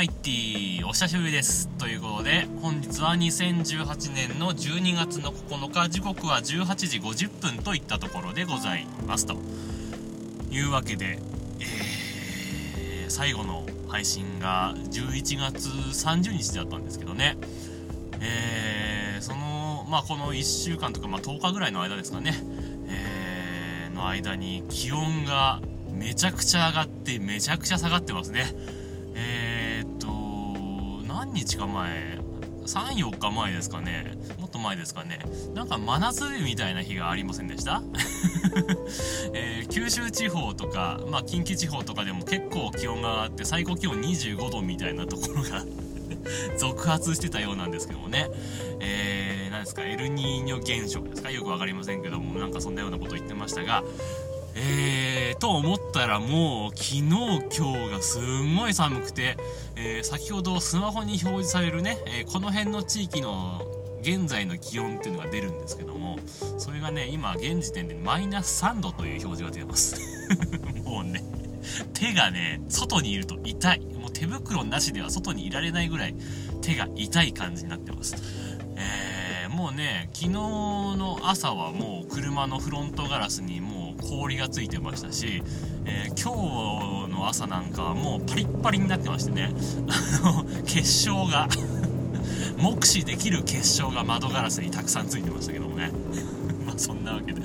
マイティお久しぶりです。ということで本日は2018年の12月の9日時刻は18時50分といったところでございますと。いうわけで、えー、最後の配信が11月30日だったんですけどね。えー、そのまあこの1週間とか、まあ、10日ぐらいの間ですかね、えー、の間に気温がめちゃくちゃ上がってめちゃくちゃ下がってますね。えー、何日か前？34日前ですかね。もっと前ですかね。なんか真夏日みたいな日がありませんでした、えー、九州地方とか、まあ、近畿地方とかでも結構気温が上がって最高気温25度みたいなところが 続発してたようなんですけどもね、えー、何ですか？エルニーニョ現象ですか？よく分かりませんけどもなんかそんなようなこと言ってましたがえー、と思ったらもう昨日今日がすんごい寒くて、えー、先ほどスマホに表示されるね、えー、この辺の地域の現在の気温っていうのが出るんですけどもそれがね今現時点でマイナス3度という表示が出ます。もうね手がね外にいると痛い。もう手袋なしでは外にいられないぐらい手が痛い感じになってます。えー、もうね昨日の朝はもう車のフロントガラスにもう氷がついてましたし、えー、今日の朝なんかはもうパリッパリになってましてね。あの結晶が 目視できる結晶が窓ガラスにたくさんついてましたけどもね。まあそんなわけで。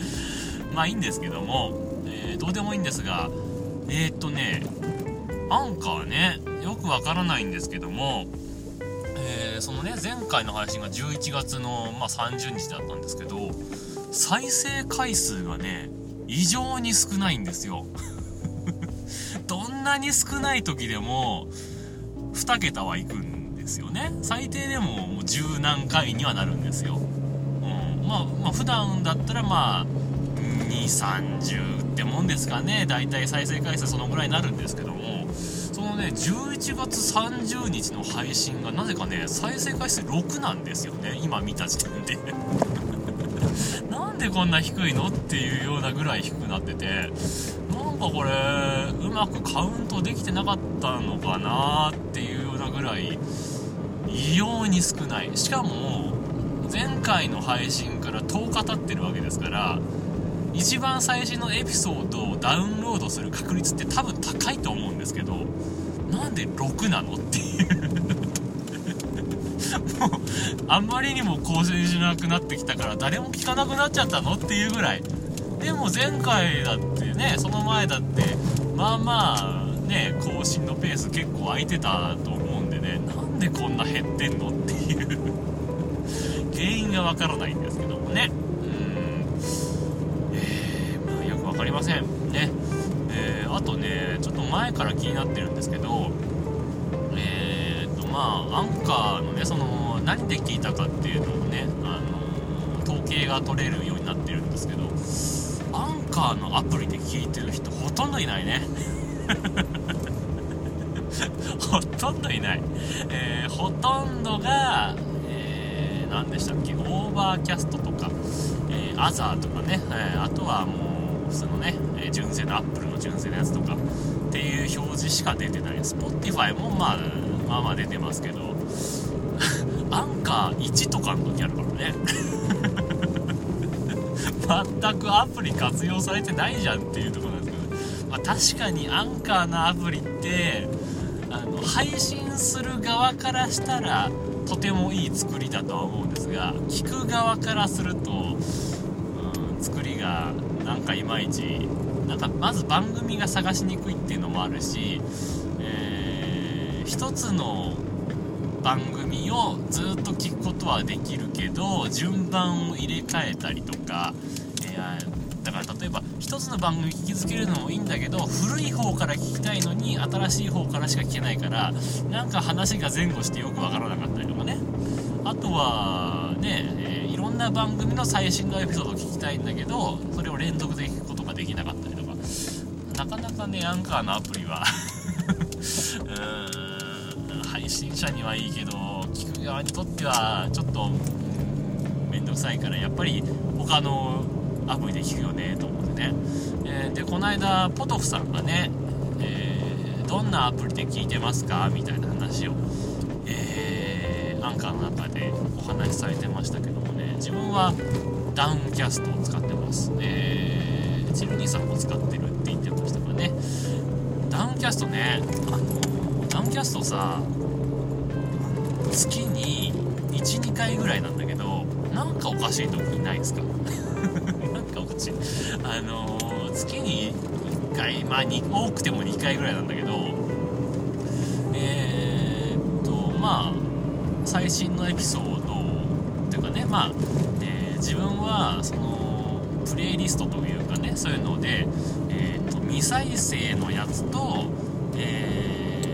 まあいいんですけども、えー、どうでもいいんですがえー、っとねアンカーねよくわからないんですけどもえー、そのね前回の配信が11月の、まあ、30日だったんですけど再生回数がね異常に少ないんですよ。どんなに少ない時でも2桁はいくんですよね。最低でももう十何回にはなるんですよ、うん、まあまあ普段だったらまあ230ってもんですかね。だいたい再生回数そのぐらいになるんですけども。のね11月30日の配信がなぜかね再生回数6なんですよね今見た時点で。なんでこんな低いのっていうようなぐらい低くなってて。なんかこれうまくカウントできてなかったのかなっていうようなぐらい異様に少ない。しかも前回の配信から10日経ってるわけですから一番最新のエピソードをダウンロードする確率って多分高いと思うんですけどなんで6なのっていう。もうあんまりにも更新しなくなってきたから誰も聞かなくなっちゃったのっていうぐらい。でも前回だってねその前だってまあまあね更新のペース結構空いてたと思うんでね。なんでこんな減ってんのっていう。原因がわからないんですけどもね。うん。えー、まあよく分かりませんね、あとねちょっと前から気になってるんですけどえっとまあアンカーのねその何で聞いたかっていうのをねあの統計が取れるようになってるんですけどアンカーのアプリで聞いてる人ほとんどいないね。ほとんどいない、えー、ほとんどが、えー、何でしたっけ？ Overcast とか、えー、アザーとかね、えー、あとはもう普通のね、え純正のアップルの純正のやつとかっていう表示しか出てない。Spotify もまあまあまあ出てますけど アンカー1とかの時あるからね。全くアプリ活用されてないじゃんっていうとこなんですけど、まあ、確かにアンカーのアプリってあの配信する側からしたらとてもいい作りだとは思うんですが聞く側からすると、うん、作りがなんかいまいちなんかまず番組が探しにくいっていうのもあるし一つの番組をずっと聞くことはできるけど順番を入れ替えたりとか、えー、だから例えば一つの番組聞きつけるのもいいんだけど古い方から聞きたいのに新しい方からしか聞けないからなんか話が前後してよくわからなかったりとかね。あとはね、えー、んな番組の最新のエピソードを聞きたいんだけどそれを連続で聞くことができなかったりとか。なかなかねアンカーのアプリは うん配信者にはいいけど聞く側にとってはちょっと面倒くさいからやっぱり他のアプリで聞くよねと思ってね、えー、でこの間ポトフさんがね、えー、どんなアプリで聞いてますか？みたいな話を、えー、アンカーの中でお話しされてましたけども。自分はダウンキャストを使ってます。えー、チルニーさんも使ってるって言ってましたからね。ダウンキャストねあのダウンキャストさ月に12回ぐらいなんだけどなんかおかしい時ないですか？なんかおかしい。あの、月に1回まあ多くても2回ぐらいなんだけどえー、っとまあ最新のエピソードかねまあ、えー、自分はそのプレイリストというかねそういうので、えー、っと未再生のやつと、え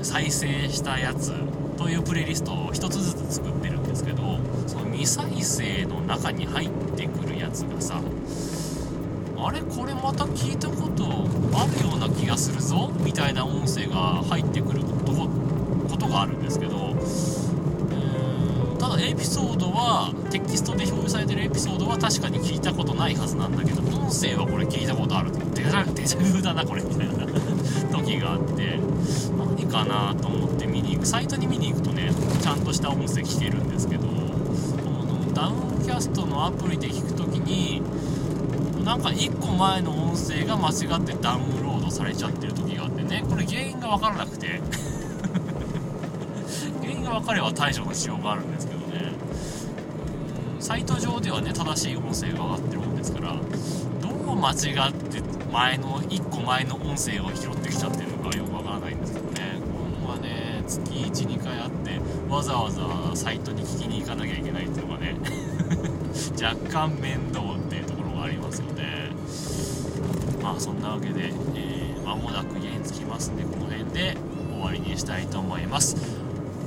ー、再生したやつというプレイリストを1つずつ作ってるんですけどその未再生の中に入ってくるやつがさあれこれまた聞いたことあるような気がするぞみたいな音声が入ってくることがあるんですけどエピソードはテキストで表示されてるエピソードは確かに聞いたことないはずなんだけど音声はこれ聞いたことあるデジャデジャブだなこれみたいな時があって何かなと思って見に行くサイトに見に行くとねちゃんとした音声聞けるんですけどこのダウンキャストのアプリで聞く時になんか1個前の音声が間違ってダウンロードされちゃってる時があってねこれ原因が分からなくて原因が分かれば対処のしようがあるんですけどサイト上ではね正しい音声が上がってるもんですからどう間違って前の1個前の音声を拾ってきちゃってるのかよくわからないんですけどね。これはね月12回あってわざわざサイトに聞きに行かなきゃいけないっていうのがね 若干面倒っていうところがありますよね。まあそんなわけで、えー、間もなく家に着きますんでこの辺で終わりにしたいと思います。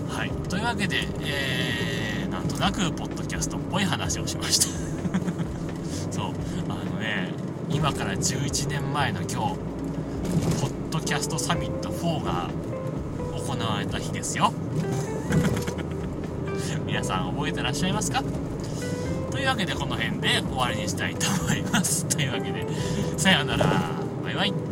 はい。というわけで、えー、なんとなくポッドキャストっぽい話をしました。そう。あのね今から11年前の今日ポッドキャストサミット4が行われた日ですよ。皆さん覚えてらっしゃいますか？というわけでこの辺で終わりにしたいと思います。というわけでさようなら。バイバイ。